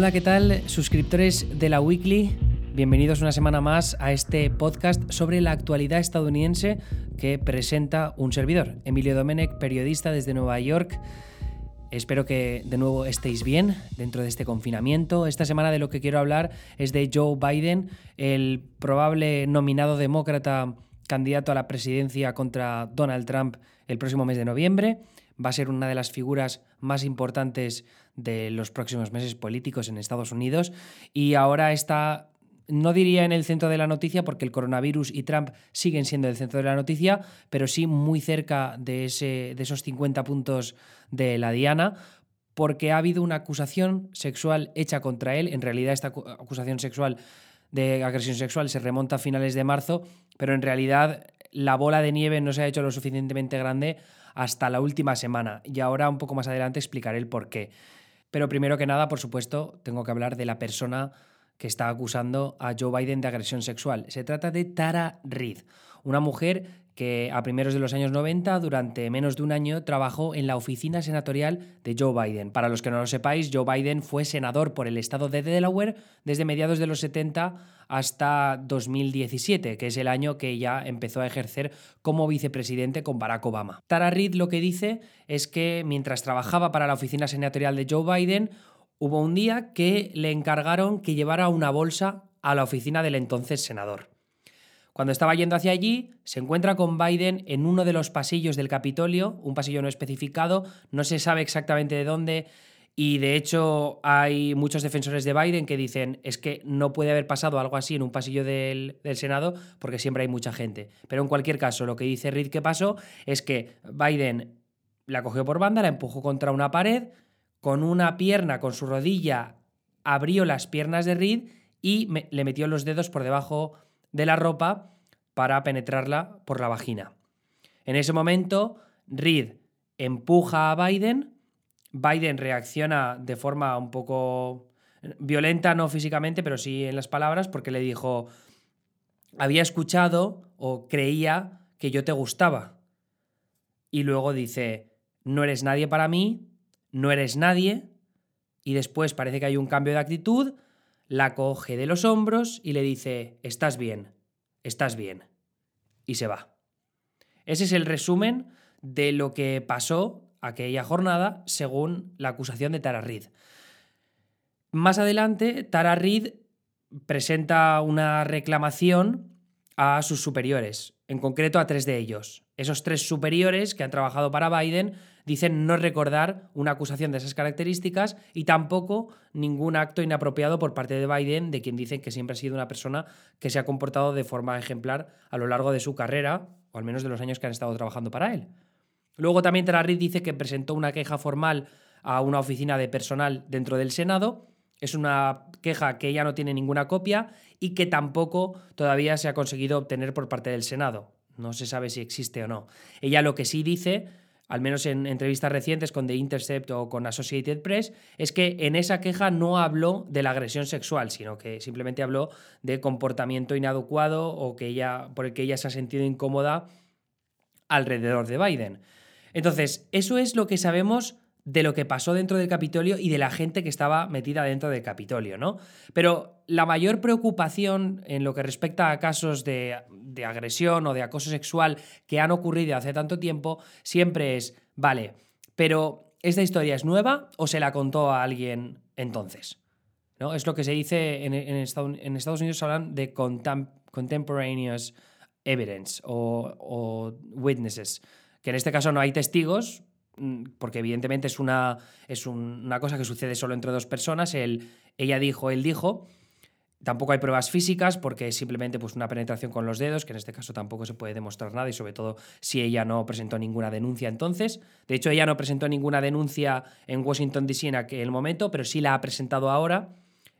Hola, ¿qué tal? Suscriptores de la Weekly, bienvenidos una semana más a este podcast sobre la actualidad estadounidense que presenta un servidor, Emilio Domenech, periodista desde Nueva York. Espero que de nuevo estéis bien dentro de este confinamiento. Esta semana de lo que quiero hablar es de Joe Biden, el probable nominado demócrata candidato a la presidencia contra Donald Trump el próximo mes de noviembre. Va a ser una de las figuras más importantes de los próximos meses políticos en Estados Unidos y ahora está no diría en el centro de la noticia porque el coronavirus y Trump siguen siendo el centro de la noticia, pero sí muy cerca de, ese, de esos 50 puntos de la diana, porque ha habido una acusación sexual hecha contra él. En realidad esta acusación sexual de agresión sexual se remonta a finales de marzo, pero en realidad la bola de nieve no se ha hecho lo suficientemente grande hasta la última semana. Y ahora un poco más adelante explicaré el por qué. Pero primero que nada, por supuesto, tengo que hablar de la persona que está acusando a Joe Biden de agresión sexual. Se trata de Tara Reid, una mujer que a primeros de los años 90, durante menos de un año, trabajó en la oficina senatorial de Joe Biden. Para los que no lo sepáis, Joe Biden fue senador por el estado de Delaware desde mediados de los 70 hasta 2017, que es el año que ya empezó a ejercer como vicepresidente con Barack Obama. Tara Reid lo que dice es que mientras trabajaba para la oficina senatorial de Joe Biden, hubo un día que le encargaron que llevara una bolsa a la oficina del entonces senador. Cuando estaba yendo hacia allí, se encuentra con Biden en uno de los pasillos del Capitolio, un pasillo no especificado, no se sabe exactamente de dónde, y de hecho hay muchos defensores de Biden que dicen es que no puede haber pasado algo así en un pasillo del, Senado porque siempre hay mucha gente. Pero en cualquier caso, lo que dice Reid que pasó es que Biden la cogió por banda, la empujó contra una pared, con una pierna, con su rodilla, abrió las piernas de Reid y le metió los dedos por debajo de la ropa para penetrarla por la vagina. En ese momento, Reed empuja a Biden, Biden reacciona de forma un poco violenta, no físicamente, pero sí en las palabras, porque le dijo, había escuchado o creía que yo te gustaba. Y luego dice, no eres nadie para mí, no eres nadie, y después parece que hay un cambio de actitud, la coge de los hombros y le dice, estás bien, estás bien. Y se va. Ese es el resumen de lo que pasó aquella jornada según la acusación de Tara Reid. Más adelante, Tara Reid presenta una reclamación a sus superiores, en concreto a tres de ellos. Esos tres superiores que han trabajado para Biden dicen no recordar una acusación de esas características y tampoco ningún acto inapropiado por parte de Biden, de quien dicen que siempre ha sido una persona que se ha comportado de forma ejemplar a lo largo de su carrera, o al menos de los años que han estado trabajando para él. Luego también Tara dice que presentó una queja formal a una oficina de personal dentro del Senado. Es una queja que ella no tiene ninguna copia y que tampoco todavía se ha conseguido obtener por parte del Senado. No se sabe si existe o no. Ella lo que sí dice al menos en entrevistas recientes con The Intercept o con Associated Press, es que en esa queja no habló de la agresión sexual, sino que simplemente habló de comportamiento inadecuado o que ella, por el que ella se ha sentido incómoda alrededor de Biden. Entonces, eso es lo que sabemos de lo que pasó dentro del Capitolio y de la gente que estaba metida dentro del Capitolio, ¿no? Pero la mayor preocupación en lo que respecta a casos de, de agresión o de acoso sexual que han ocurrido hace tanto tiempo siempre es, vale, pero ¿esta historia es nueva o se la contó a alguien entonces? ¿No? Es lo que se dice en, en, Estados, Unidos, hablan de contemporaneous evidence o, o witnesses, que en este caso no hay testigos, porque evidentemente es una, es una cosa que sucede solo entre dos personas, él, ella dijo, él dijo, Tampoco hay pruebas físicas porque es simplemente pues, una penetración con los dedos, que en este caso tampoco se puede demostrar nada y sobre todo si ella no presentó ninguna denuncia entonces. De hecho, ella no presentó ninguna denuncia en Washington, D.C. en aquel momento, pero sí la ha presentado ahora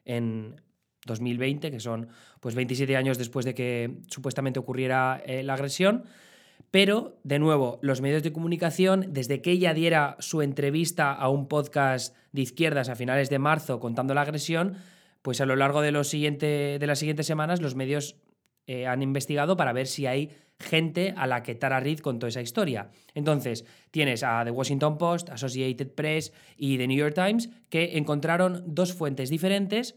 en 2020, que son pues 27 años después de que supuestamente ocurriera eh, la agresión. Pero, de nuevo, los medios de comunicación, desde que ella diera su entrevista a un podcast de izquierdas a finales de marzo contando la agresión, pues a lo largo de, de las siguientes semanas los medios eh, han investigado para ver si hay gente a la que Tara Reid contó esa historia. Entonces, tienes a The Washington Post, Associated Press y The New York Times que encontraron dos fuentes diferentes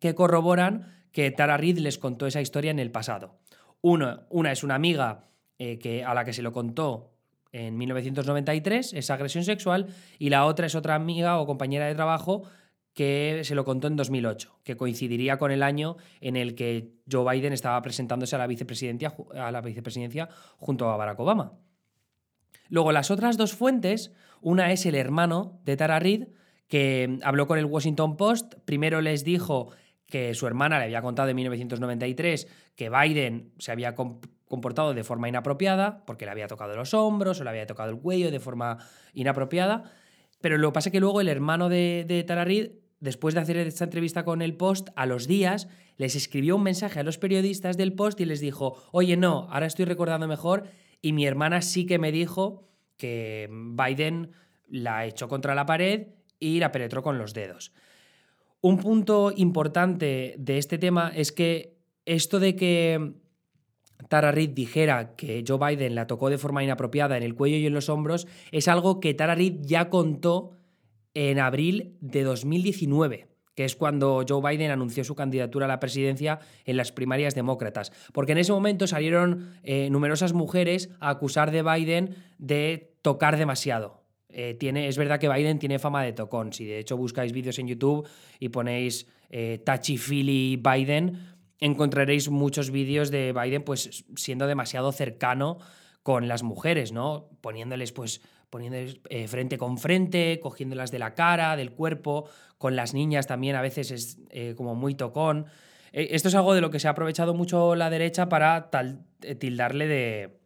que corroboran que Tara Reid les contó esa historia en el pasado. una es una amiga eh, que, a la que se lo contó en 1993, esa agresión sexual, y la otra es otra amiga o compañera de trabajo que se lo contó en 2008, que coincidiría con el año en el que Joe Biden estaba presentándose a la vicepresidencia, a la vicepresidencia junto a Barack Obama. Luego, las otras dos fuentes, una es el hermano de Tara Reid, que habló con el Washington Post, primero les dijo que su hermana le había contado en 1993 que Biden se había comportado de forma inapropiada, porque le había tocado los hombros o le había tocado el cuello de forma inapropiada. Pero lo que pasa es que luego el hermano de, de Tara Reid, después de hacer esta entrevista con el Post, a los días les escribió un mensaje a los periodistas del Post y les dijo, oye, no, ahora estoy recordando mejor y mi hermana sí que me dijo que Biden la echó contra la pared y la penetró con los dedos. Un punto importante de este tema es que esto de que Tara Reid dijera que Joe Biden la tocó de forma inapropiada en el cuello y en los hombros es algo que Tara Reid ya contó en abril de 2019 que es cuando Joe Biden anunció su candidatura a la presidencia en las primarias demócratas. Porque en ese momento salieron eh, numerosas mujeres a acusar de Biden de tocar demasiado. Eh, tiene, es verdad que Biden tiene fama de tocón. Si de hecho buscáis vídeos en YouTube y ponéis eh, Touchy Feely Biden, encontraréis muchos vídeos de Biden pues siendo demasiado cercano con las mujeres, ¿no? Poniéndoles pues poniéndoles eh, frente con frente, cogiéndolas de la cara, del cuerpo, con las niñas también a veces es eh, como muy tocón. Eh, esto es algo de lo que se ha aprovechado mucho la derecha para tildarle de,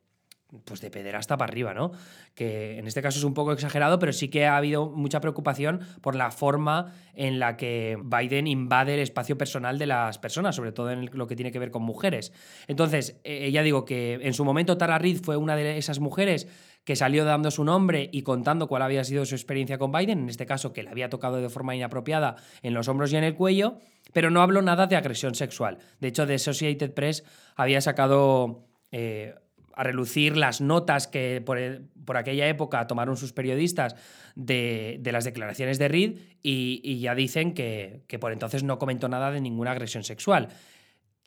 pues de pederasta para arriba, ¿no? Que en este caso es un poco exagerado, pero sí que ha habido mucha preocupación por la forma en la que Biden invade el espacio personal de las personas, sobre todo en lo que tiene que ver con mujeres. Entonces, eh, ya digo que en su momento Tara Reid fue una de esas mujeres que salió dando su nombre y contando cuál había sido su experiencia con Biden, en este caso que le había tocado de forma inapropiada en los hombros y en el cuello, pero no habló nada de agresión sexual. De hecho, The Associated Press había sacado... Eh, a relucir las notas que por, aquella época tomaron sus periodistas de, las declaraciones de Reed y, ya dicen que, que, por entonces no comentó nada de ninguna agresión sexual.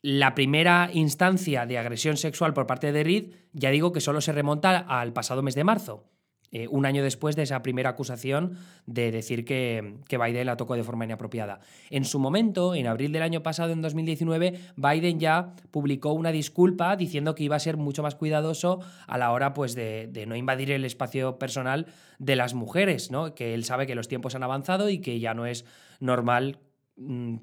La primera instancia de agresión sexual por parte de Reed, ya digo que solo se remonta al pasado mes de marzo. Eh, un año después de esa primera acusación de decir que, que, Biden la tocó de forma inapropiada. En su momento, en abril del año pasado, en 2019, Biden ya publicó una disculpa diciendo que iba a ser mucho más cuidadoso a la hora pues, de, de no invadir el espacio personal de las mujeres, ¿no? que él sabe que los tiempos han avanzado y que ya no es normal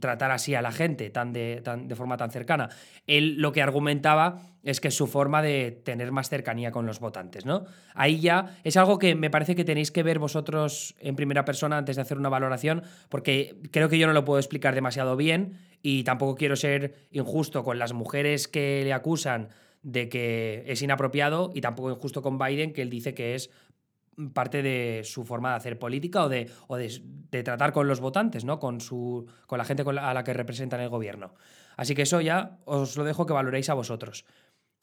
tratar así a la gente tan de, tan, de, forma tan cercana. Él lo que argumentaba es que es su forma de tener más cercanía con los votantes, ¿no? Ahí ya es algo que me parece que tenéis que ver vosotros en primera persona antes de hacer una valoración, porque creo que yo no lo puedo explicar demasiado bien y tampoco quiero ser injusto con las mujeres que le acusan de que es inapropiado y tampoco injusto con Biden, que él dice que es parte de su forma de hacer política o de, o de, tratar con los votantes, ¿no? Con, su, con la gente a la que representan el gobierno. Así que eso ya os lo dejo que valoréis a vosotros.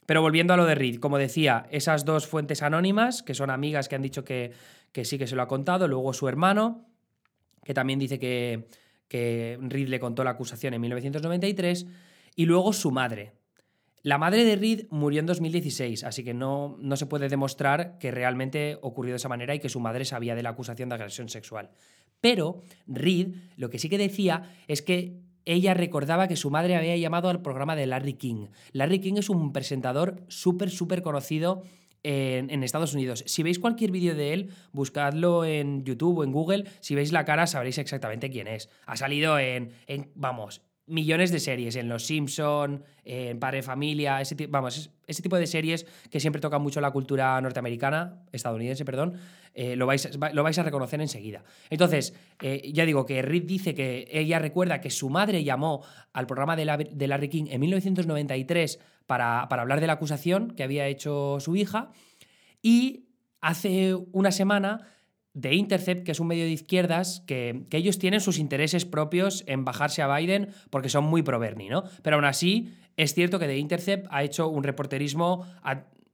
Pero volviendo a lo de Reed, como decía, esas dos fuentes anónimas, que son amigas que han dicho que, que sí que se lo ha contado, luego su hermano, que también dice que, que Reed le contó la acusación en 1993, y luego su madre, la madre de Reed murió en 2016, así que no, no, se puede demostrar que realmente ocurrió de esa manera y que su madre sabía de la acusación de agresión sexual. Pero Reed lo que sí que decía es que ella recordaba que su madre había llamado al programa de Larry King. Larry King es un presentador súper, súper conocido en, Estados Unidos. Si veis cualquier vídeo de él, buscadlo en YouTube o en Google. Si veis la cara, sabréis exactamente quién es. Ha salido en, en vamos, millones de series, en Los Simpson, en Padre Familia, ese, vamos, ese tipo de series que siempre tocan mucho la cultura norteamericana, estadounidense, perdón, eh, lo, vais, lo, vais, a reconocer enseguida. Entonces, eh, ya digo que Reed dice que ella recuerda que su madre llamó al programa de, Larry King en 1993 para, para hablar de la acusación que había hecho su hija y hace una semana de Intercept, que es un medio de izquierdas, que, ellos tienen sus intereses propios en bajarse a Biden porque son muy pro Bernie, ¿no? Pero aún así, Es cierto que The Intercept ha hecho un reporterismo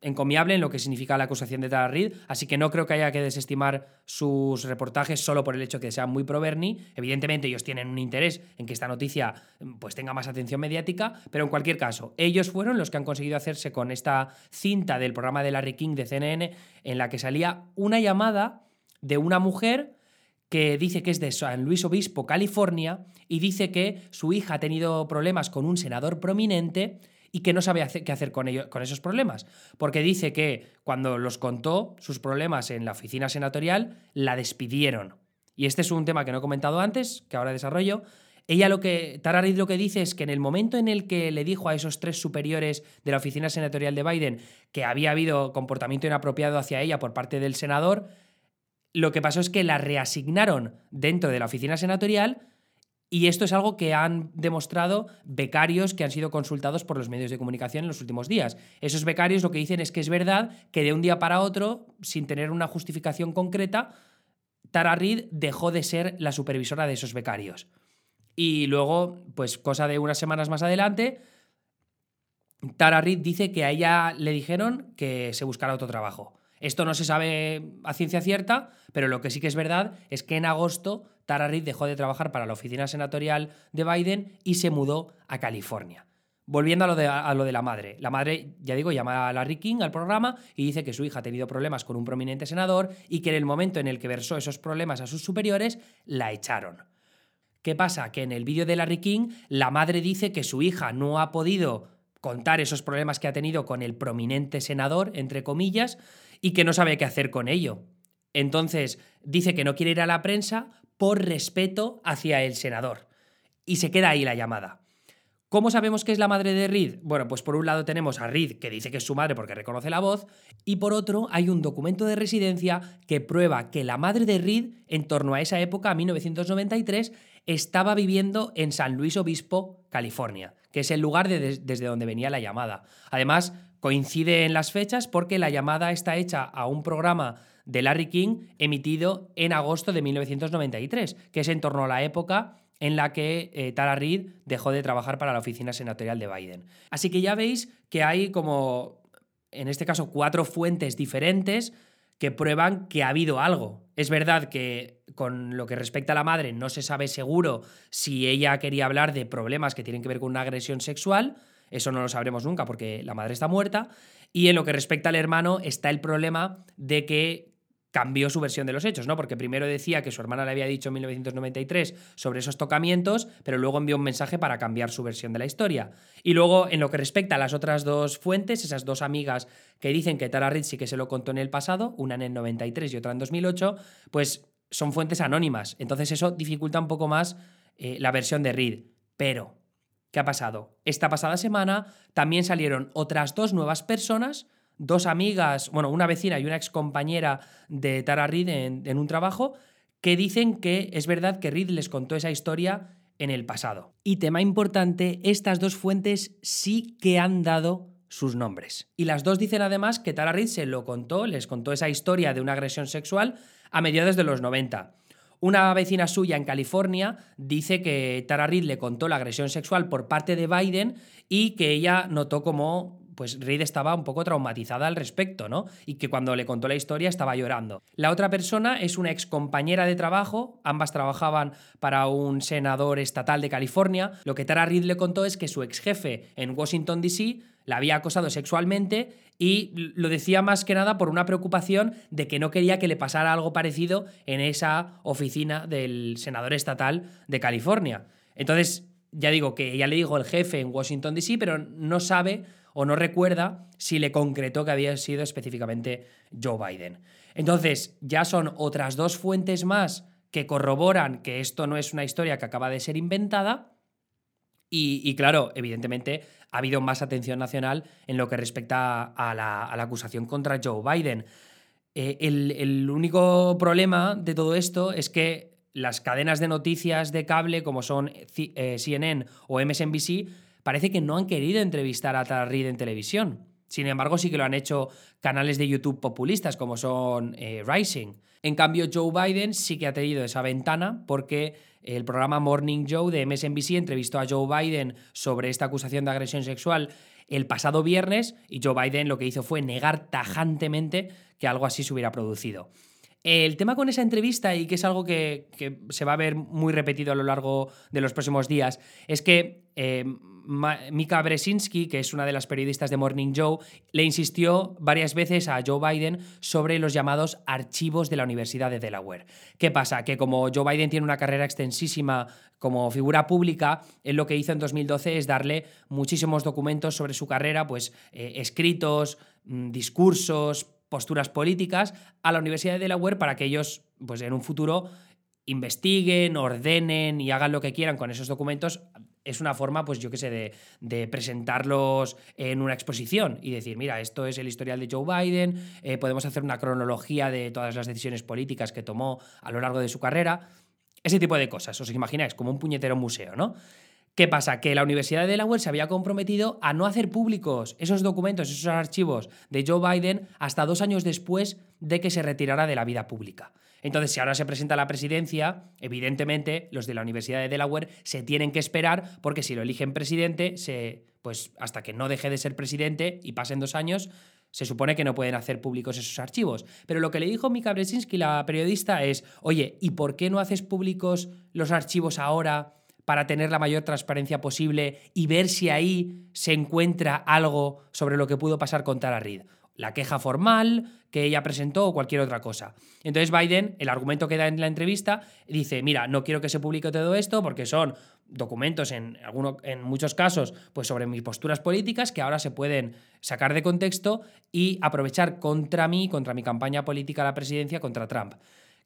encomiable en lo que significa la acusación de Tara así que no creo que haya que desestimar sus reportajes solo por el hecho de que sean muy pro Bernie. Evidentemente ellos tienen un interés en que esta noticia pues tenga más atención mediática, pero en cualquier caso, ellos fueron los que han conseguido hacerse con esta cinta del programa de Larry King de CNN en la que salía una llamada de una mujer que dice que es de San Luis Obispo, California, y dice que su hija ha tenido problemas con un senador prominente y que no sabe qué hacer con, con esos problemas. Porque dice que cuando los contó sus problemas en la oficina senatorial, la despidieron. Y este es un tema que no he comentado antes, que ahora desarrollo. Ella lo que, Tara Reid lo que dice es que en el momento en el que le dijo a esos tres superiores de la oficina senatorial de Biden que había habido comportamiento inapropiado hacia ella por parte del senador, lo que pasó es que la reasignaron dentro de la oficina senatorial y esto es algo que han demostrado becarios que han sido consultados por los medios de comunicación en los últimos días. Esos becarios lo que dicen es que es verdad que de un día para otro, sin tener una justificación concreta, Tara Reid dejó de ser la supervisora de esos becarios. Y luego, pues cosa de unas semanas más adelante, Tara Reid dice que a ella le dijeron que se buscara otro trabajo. Esto no se sabe a ciencia cierta, pero lo que sí que es verdad es que en agosto Tara Reid dejó de trabajar para la oficina senatorial de Biden y se mudó a California. Volviendo a lo, de, a lo de la madre. La madre, ya digo, llama a Larry King al programa y dice que su hija ha tenido problemas con un prominente senador y que en el momento en el que versó esos problemas a sus superiores, la echaron. ¿Qué pasa? Que en el vídeo de Larry King, la madre dice que su hija no ha podido contar esos problemas que ha tenido con el prominente senador, entre comillas, y que no sabe qué hacer con ello. Entonces, dice que no quiere ir a la prensa por respeto hacia el senador. Y se queda ahí la llamada. ¿Cómo sabemos que es la madre de Reed? Bueno, pues por un lado tenemos a Reed, que dice que es su madre porque reconoce la voz, y por otro hay un documento de residencia que prueba que la madre de Reed, en torno a esa época, a 1993, estaba viviendo en San Luis Obispo, California, que es el lugar desde donde venía la llamada. Además, coincide en las fechas porque la llamada está hecha a un programa de Larry King emitido en agosto de 1993, que es en torno a la época en la que eh, Tara Reid dejó de trabajar para la oficina senatorial de Biden. Así que ya veis que hay como, en este caso, cuatro fuentes diferentes que prueban que ha habido algo. Es verdad que con lo que respecta a la madre no se sabe seguro si ella quería hablar de problemas que tienen que ver con una agresión sexual, eso no lo sabremos nunca porque la madre está muerta, y en lo que respecta al hermano está el problema de que cambió su versión de los hechos, ¿no? Porque primero decía que su hermana le había dicho en 1993 sobre esos tocamientos, pero luego envió un mensaje para cambiar su versión de la historia. Y luego, en lo que respecta a las otras dos fuentes, esas dos amigas que dicen que Tara Reid sí que se lo contó en el pasado, una en el 93 y otra en 2008, pues son fuentes anónimas. Entonces eso dificulta un poco más eh, la versión de Reid. Pero, ¿qué ha pasado? Esta pasada semana también salieron otras dos nuevas personas dos amigas, bueno, una vecina y una ex compañera de Tara Reid en, un trabajo, que dicen que es verdad que Reid les contó esa historia en el pasado. Y tema importante, estas dos fuentes sí que han dado sus nombres. Y las dos dicen además que Tara Reid se lo contó, les contó esa historia de una agresión sexual a mediados de los 90. Una vecina suya en California dice que Tara Reid le contó la agresión sexual por parte de Biden y que ella notó como pues Reid estaba un poco traumatizada al respecto, ¿no? Y que cuando le contó la historia estaba llorando. La otra persona es una ex compañera de trabajo, ambas trabajaban para un senador estatal de California. Lo que Tara Reid le contó es que su ex jefe en Washington, D.C., la había acosado sexualmente y lo decía más que nada por una preocupación de que no quería que le pasara algo parecido en esa oficina del senador estatal de California. Entonces, ya digo que ya le dijo el jefe en Washington, D.C., pero no sabe o no recuerda si le concretó que había sido específicamente Joe Biden. Entonces, ya son otras dos fuentes más que corroboran que esto no es una historia que acaba de ser inventada. Y, claro, evidentemente ha habido más atención nacional en lo que respecta a la, acusación contra Joe Biden. Eh, el, único problema de todo esto es que las cadenas de noticias de cable, como son eh, CNN o MSNBC, parece que no han querido entrevistar a Tara Reid en televisión. Sin embargo, sí que lo han hecho canales de YouTube populistas como son eh, Rising. En cambio, Joe Biden sí que ha tenido esa ventana porque el programa Morning Joe de MSNBC entrevistó a Joe Biden sobre esta acusación de agresión sexual el pasado viernes y Joe Biden lo que hizo fue negar tajantemente que algo así se hubiera producido. El tema con esa entrevista, y que es algo que, se va a ver muy repetido a lo largo de los próximos días, es que eh, Mika Bresinski, que es una de las periodistas de Morning Joe, le insistió varias veces a Joe Biden sobre los llamados archivos de la Universidad de Delaware. ¿Qué pasa? Que como Joe Biden tiene una carrera extensísima como figura pública, él lo que hizo en 2012 es darle muchísimos documentos sobre su carrera, pues eh, escritos, mm, discursos, posturas políticas a la Universidad de Delaware para que ellos, pues en un futuro, investiguen, ordenen y hagan lo que quieran con esos documentos. Es una forma, pues yo qué sé, de, presentarlos en una exposición y decir, mira, esto es el historial de Joe Biden, eh, podemos hacer una cronología de todas las decisiones políticas que tomó a lo largo de su carrera. Ese tipo de cosas, os imagináis, como un puñetero museo, ¿no? ¿Qué pasa? Que la Universidad de Delaware se había comprometido a no hacer públicos esos documentos, esos archivos de Joe Biden hasta dos años después de que se retirara de la vida pública. Entonces, si ahora se presenta a la presidencia, evidentemente los de la Universidad de Delaware se tienen que esperar porque si lo eligen presidente, pues hasta que no deje de ser presidente y pasen dos años, se supone que no pueden hacer públicos esos archivos. Pero lo que le dijo Mika Brzezinski, la periodista, es, oye, ¿y por qué no haces públicos los archivos ahora para tener la mayor transparencia posible y ver si ahí se encuentra algo sobre lo que pudo pasar con Tara Reid. La queja formal que ella presentó o cualquier otra cosa. Entonces Biden, el argumento que da en la entrevista, dice, mira, no quiero que se publique todo esto porque son documentos en, en muchos casos pues sobre mis posturas políticas que ahora se pueden sacar de contexto y aprovechar contra mí, contra mi campaña política a la presidencia, contra Trump.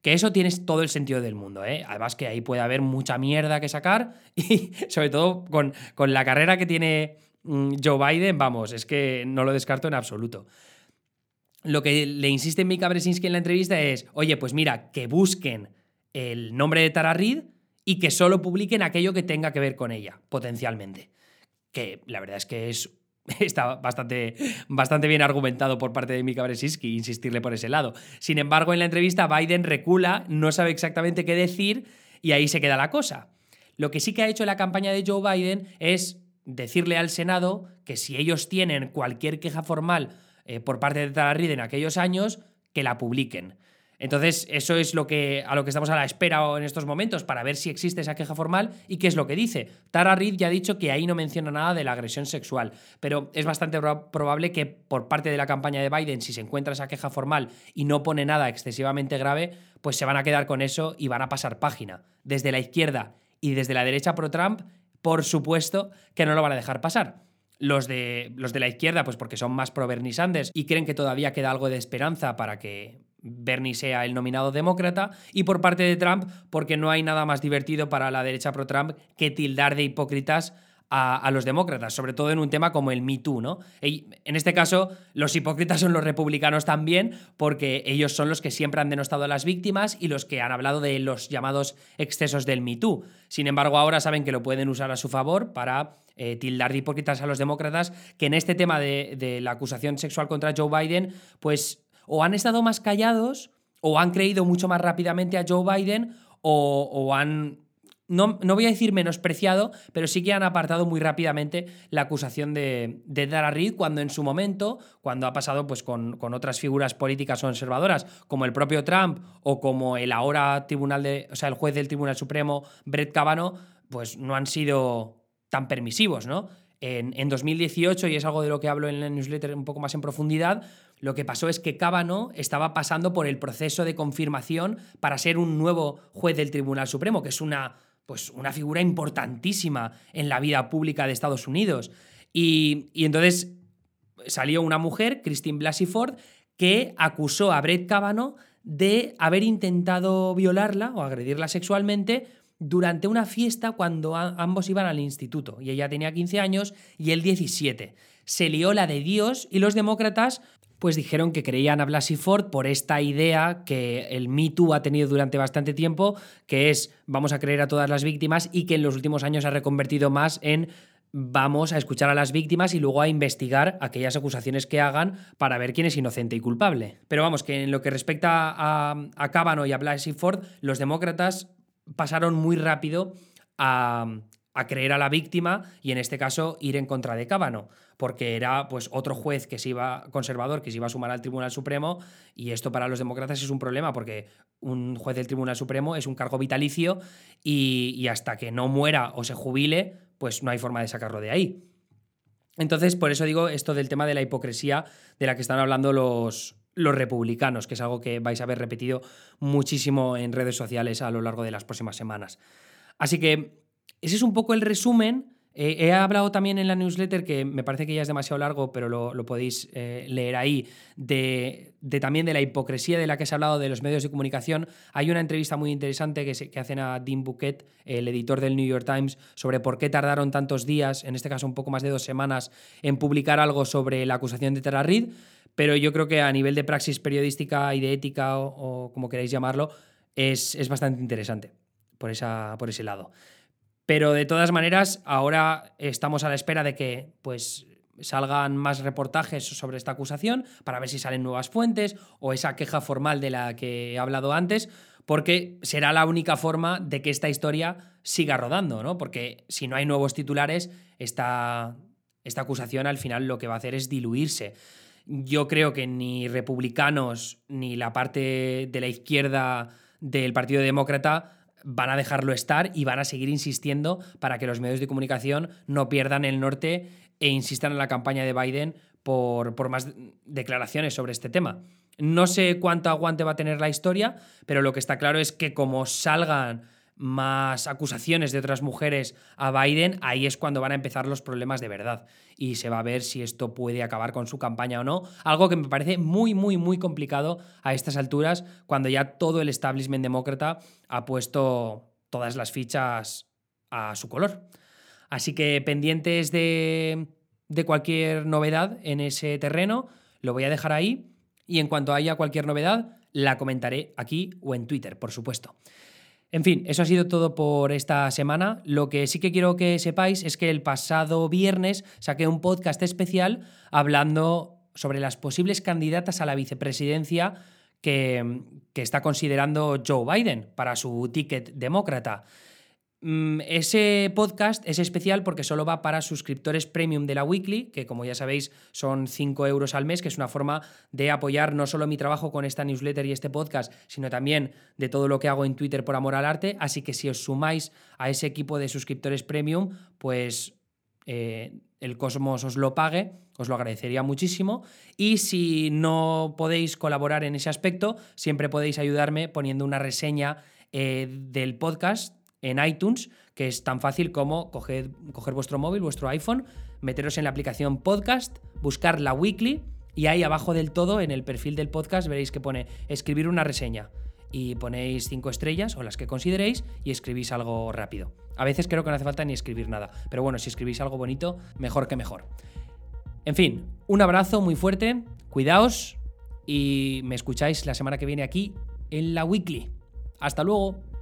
Que eso tiene todo el sentido del mundo, ¿eh? Además que ahí puede haber mucha mierda que sacar y sobre todo con, con la carrera que tiene mm, Joe Biden, vamos, es que no lo descarto en absoluto. Lo que le insiste Mika Brzezinski en la entrevista es, oye, pues mira, que busquen el nombre de Tara Reid y que solo publiquen aquello que tenga que ver con ella, potencialmente. Que la verdad es que es está bastante, bastante bien argumentado por parte de Mika Brzezinski, insistirle por ese lado. Sin embargo, en la entrevista Biden recula, no sabe exactamente qué decir y ahí se queda la cosa. Lo que sí que ha hecho la campaña de Joe Biden es decirle al Senado que si ellos tienen cualquier queja formal eh, por parte de Tara Reid en aquellos años, que la publiquen. Entonces, eso es lo que, a lo que estamos a la espera en estos momentos para ver si existe esa queja formal y qué es lo que dice. Tara Reid ya ha dicho que ahí no menciona nada de la agresión sexual, pero es bastante probable que por parte de la campaña de Biden, si se encuentra esa queja formal y no pone nada excesivamente grave, pues se van a quedar con eso y van a pasar página. Desde la izquierda y desde la derecha pro-Trump, por supuesto que no lo van a dejar pasar. Los de, los de la izquierda, pues porque son más pro-Bernie Sanders y creen que todavía queda algo de esperanza para que Bernie sea el nominado demócrata, y por parte de Trump, porque no hay nada más divertido para la derecha pro-Trump que tildar de hipócritas a, los demócratas, sobre todo en un tema como el Me Too, ¿no? en este caso, los hipócritas son los republicanos también, porque ellos son los que siempre han denostado a las víctimas y los que han hablado de los llamados excesos del Me Too. Sin embargo, ahora saben que lo pueden usar a su favor para eh, tildar de hipócritas a los demócratas, que en este tema de la acusación sexual contra Joe Biden, pues o han estado más callados, o han creído mucho más rápidamente a Joe Biden, o, han no, no, voy a decir menospreciado, pero sí que han apartado muy rápidamente la acusación de, de Dara Reid cuando en su momento, cuando ha pasado pues, con, con, otras figuras políticas o conservadoras, como el propio Trump o como el ahora tribunal de, o sea, el juez del Tribunal Supremo, Brett Kavanaugh, pues no han sido tan permisivos, ¿no? En, en 2018, y es algo de lo que hablo en la newsletter un poco más en profundidad, lo que pasó es que Cábano estaba pasando por el proceso de confirmación para ser un nuevo juez del Tribunal Supremo, que es una, pues, una figura importantísima en la vida pública de Estados Unidos. Y, entonces salió una mujer, Christine Blasey Ford, que acusó a Brett Kavanaugh de haber intentado violarla o agredirla sexualmente durante una fiesta cuando ambos iban al instituto. Y ella tenía 15 años y él 17. Se lió la de Dios y los demócratas pues dijeron que creían a Blasey Ford por esta idea que el Me Too ha tenido durante bastante tiempo, que es vamos a creer a todas las víctimas y que en los últimos años ha reconvertido más en vamos a escuchar a las víctimas y luego a investigar aquellas acusaciones que hagan para ver quién es inocente y culpable. Pero vamos, que en lo que respecta a, a y a Blasey Ford, los demócratas pasaron muy rápido a, a creer a la víctima y en este caso ir en contra de Cábano, porque era pues otro juez que se iba conservador que se iba a sumar al Tribunal Supremo y esto para los demócratas es un problema porque un juez del Tribunal Supremo es un cargo vitalicio y, y hasta que no muera o se jubile pues no hay forma de sacarlo de ahí. Entonces, por eso digo esto del tema de la hipocresía de la que están hablando los, los republicanos, que es algo que vais a ver repetido muchísimo en redes sociales a lo largo de las próximas semanas. Así que ese es un poco el resumen. Eh, he hablado también en la newsletter, que me parece que ya es demasiado largo, pero lo, podéis eh, leer ahí, de, también de la hipocresía de la que se ha hablado de los medios de comunicación. Hay una entrevista muy interesante que, que hacen a Dean Bouquet, el editor del New York Times, sobre por qué tardaron tantos días, en este caso un poco más de dos semanas, en publicar algo sobre la acusación de Tara Reid. Pero yo creo que a nivel de praxis periodística y de ética, o, como queráis llamarlo, es, es bastante interesante por, esa, por ese lado. Pero de todas maneras, ahora estamos a la espera de que pues, salgan más reportajes sobre esta acusación para ver si salen nuevas fuentes o esa queja formal de la que he hablado antes, porque será la única forma de que esta historia siga rodando, ¿no? Porque si no hay nuevos titulares, esta, esta acusación al final lo que va a hacer es diluirse. Yo creo que ni republicanos ni la parte de la izquierda del Partido Demócrata van a dejarlo estar y van a seguir insistiendo para que los medios de comunicación no pierdan el norte e insistan en la campaña de Biden por, por más declaraciones sobre este tema. No sé cuánto aguante va a tener la historia, pero lo que está claro es que como salgan más acusaciones de otras mujeres a Biden, ahí es cuando van a empezar los problemas de verdad. Y se va a ver si esto puede acabar con su campaña o no. Algo que me parece muy, muy, muy complicado a estas alturas, cuando ya todo el establishment demócrata ha puesto todas las fichas a su color. Así que pendientes de, de cualquier novedad en ese terreno, lo voy a dejar ahí. Y en cuanto haya cualquier novedad, la comentaré aquí o en Twitter, por supuesto. En fin, eso ha sido todo por esta semana. Lo que sí que quiero que sepáis es que el pasado viernes saqué un podcast especial hablando sobre las posibles candidatas a la vicepresidencia que, está considerando Joe Biden para su ticket demócrata. Mm, ese podcast es especial porque solo va para suscriptores premium de la Weekly, que como ya sabéis son 5 euros al mes, que es una forma de apoyar no solo mi trabajo con esta newsletter y este podcast, sino también de todo lo que hago en Twitter por amor al arte. Así que si os sumáis a ese equipo de suscriptores premium, pues eh, el Cosmos os lo pague, os lo agradecería muchísimo. Y si no podéis colaborar en ese aspecto, siempre podéis ayudarme poniendo una reseña eh, del podcast en iTunes, que es tan fácil como coger, coger vuestro móvil, vuestro iPhone, meteros en la aplicación podcast, buscar la weekly y ahí abajo del todo, en el perfil del podcast, veréis que pone escribir una reseña. Y ponéis cinco estrellas o las que consideréis y escribís algo rápido. A veces creo que no hace falta ni escribir nada. Pero bueno, si escribís algo bonito, mejor que mejor. En fin, un abrazo muy fuerte, cuidaos y me escucháis la semana que viene aquí en la Weekly. Hasta luego.